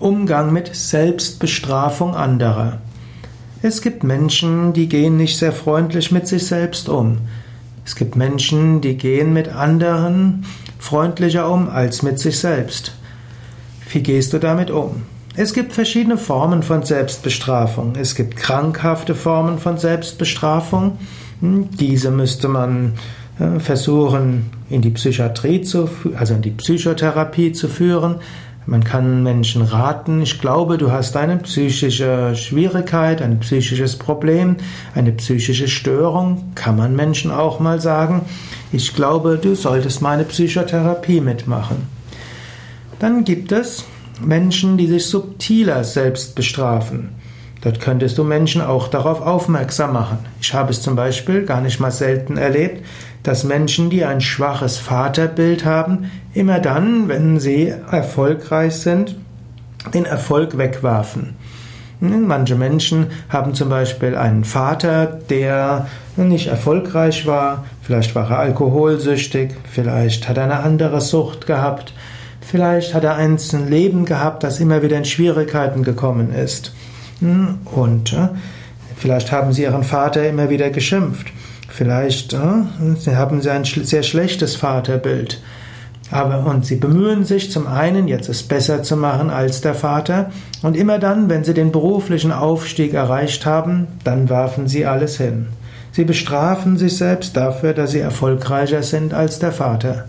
Umgang mit Selbstbestrafung anderer. Es gibt Menschen, die gehen nicht sehr freundlich mit sich selbst um. Es gibt Menschen, die gehen mit anderen freundlicher um als mit sich selbst. Wie gehst du damit um? Es gibt verschiedene Formen von Selbstbestrafung. Es gibt krankhafte Formen von Selbstbestrafung. Hm, diese müsste man äh, versuchen in die Psychiatrie zu, also in die Psychotherapie zu führen. Man kann Menschen raten, ich glaube, du hast eine psychische Schwierigkeit, ein psychisches Problem, eine psychische Störung. Kann man Menschen auch mal sagen, ich glaube, du solltest meine Psychotherapie mitmachen. Dann gibt es Menschen, die sich subtiler selbst bestrafen. Dort könntest du Menschen auch darauf aufmerksam machen. Ich habe es zum Beispiel gar nicht mal selten erlebt, dass Menschen, die ein schwaches Vaterbild haben, immer dann, wenn sie erfolgreich sind, den Erfolg wegwerfen. Manche Menschen haben zum Beispiel einen Vater, der nicht erfolgreich war, vielleicht war er alkoholsüchtig, vielleicht hat er eine andere Sucht gehabt, vielleicht hat er ein Leben gehabt, das immer wieder in Schwierigkeiten gekommen ist. Und äh, vielleicht haben sie ihren Vater immer wieder geschimpft. Vielleicht äh, haben sie ein sehr schlechtes Vaterbild. Aber, und sie bemühen sich zum einen, jetzt es besser zu machen als der Vater. Und immer dann, wenn sie den beruflichen Aufstieg erreicht haben, dann werfen sie alles hin. Sie bestrafen sich selbst dafür, dass sie erfolgreicher sind als der Vater.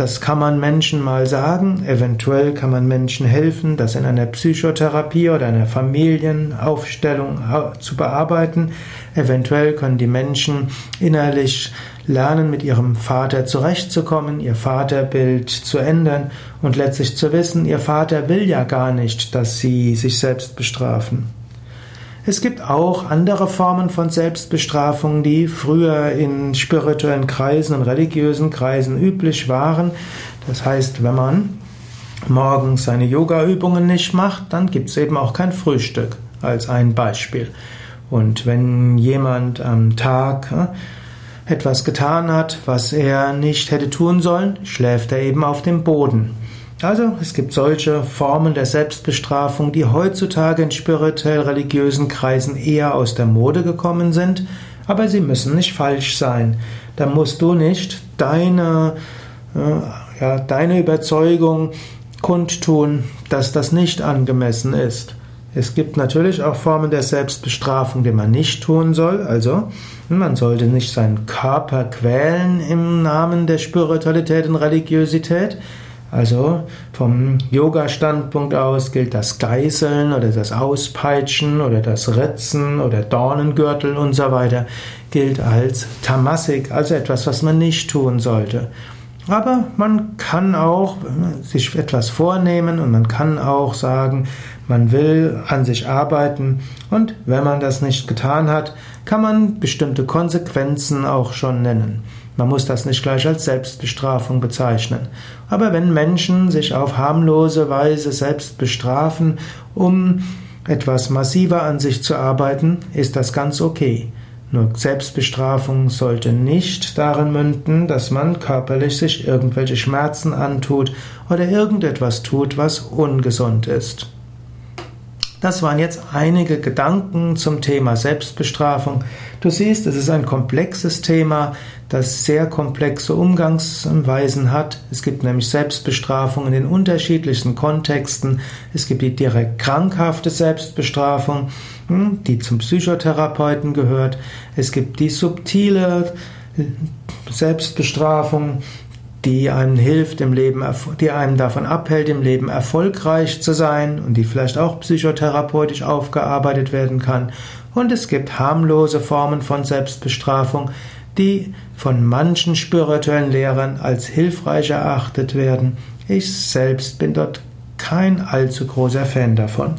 Das kann man Menschen mal sagen, eventuell kann man Menschen helfen, das in einer Psychotherapie oder einer Familienaufstellung zu bearbeiten. Eventuell können die Menschen innerlich lernen, mit ihrem Vater zurechtzukommen, ihr Vaterbild zu ändern und letztlich zu wissen, ihr Vater will ja gar nicht, dass sie sich selbst bestrafen. Es gibt auch andere Formen von Selbstbestrafung, die früher in spirituellen Kreisen und religiösen Kreisen üblich waren. Das heißt, wenn man morgens seine Yoga-Übungen nicht macht, dann gibt es eben auch kein Frühstück als ein Beispiel. Und wenn jemand am Tag äh, etwas getan hat, was er nicht hätte tun sollen, schläft er eben auf dem Boden. Also es gibt solche Formen der Selbstbestrafung, die heutzutage in spirituell-religiösen Kreisen eher aus der Mode gekommen sind, aber sie müssen nicht falsch sein. Da musst du nicht deine, äh, ja, deine Überzeugung kundtun, dass das nicht angemessen ist. Es gibt natürlich auch Formen der Selbstbestrafung, die man nicht tun soll. Also, man sollte nicht seinen Körper quälen im Namen der Spiritualität und Religiosität. Also vom Yoga-Standpunkt aus gilt das Geißeln oder das Auspeitschen oder das Ritzen oder Dornengürtel und so weiter gilt als Tamasik, also etwas, was man nicht tun sollte. Aber man kann auch sich etwas vornehmen und man kann auch sagen, man will an sich arbeiten und wenn man das nicht getan hat, kann man bestimmte Konsequenzen auch schon nennen. Man muss das nicht gleich als Selbstbestrafung bezeichnen. Aber wenn Menschen sich auf harmlose Weise selbst bestrafen, um etwas massiver an sich zu arbeiten, ist das ganz okay. Nur Selbstbestrafung sollte nicht darin münden, dass man körperlich sich irgendwelche Schmerzen antut oder irgendetwas tut, was ungesund ist. Das waren jetzt einige Gedanken zum Thema Selbstbestrafung. Du siehst, es ist ein komplexes Thema, das sehr komplexe Umgangsweisen hat. Es gibt nämlich Selbstbestrafung in den unterschiedlichsten Kontexten. Es gibt die direkt krankhafte Selbstbestrafung, hm, die zum Psychotherapeuten gehört. Es gibt die subtile Selbstbestrafung, die einem hilft im Leben, die einem davon abhält, im Leben erfolgreich zu sein und die vielleicht auch psychotherapeutisch aufgearbeitet werden kann. Und es gibt harmlose Formen von Selbstbestrafung, die von manchen spirituellen Lehrern als hilfreich erachtet werden. Ich selbst bin dort kein allzu großer Fan davon.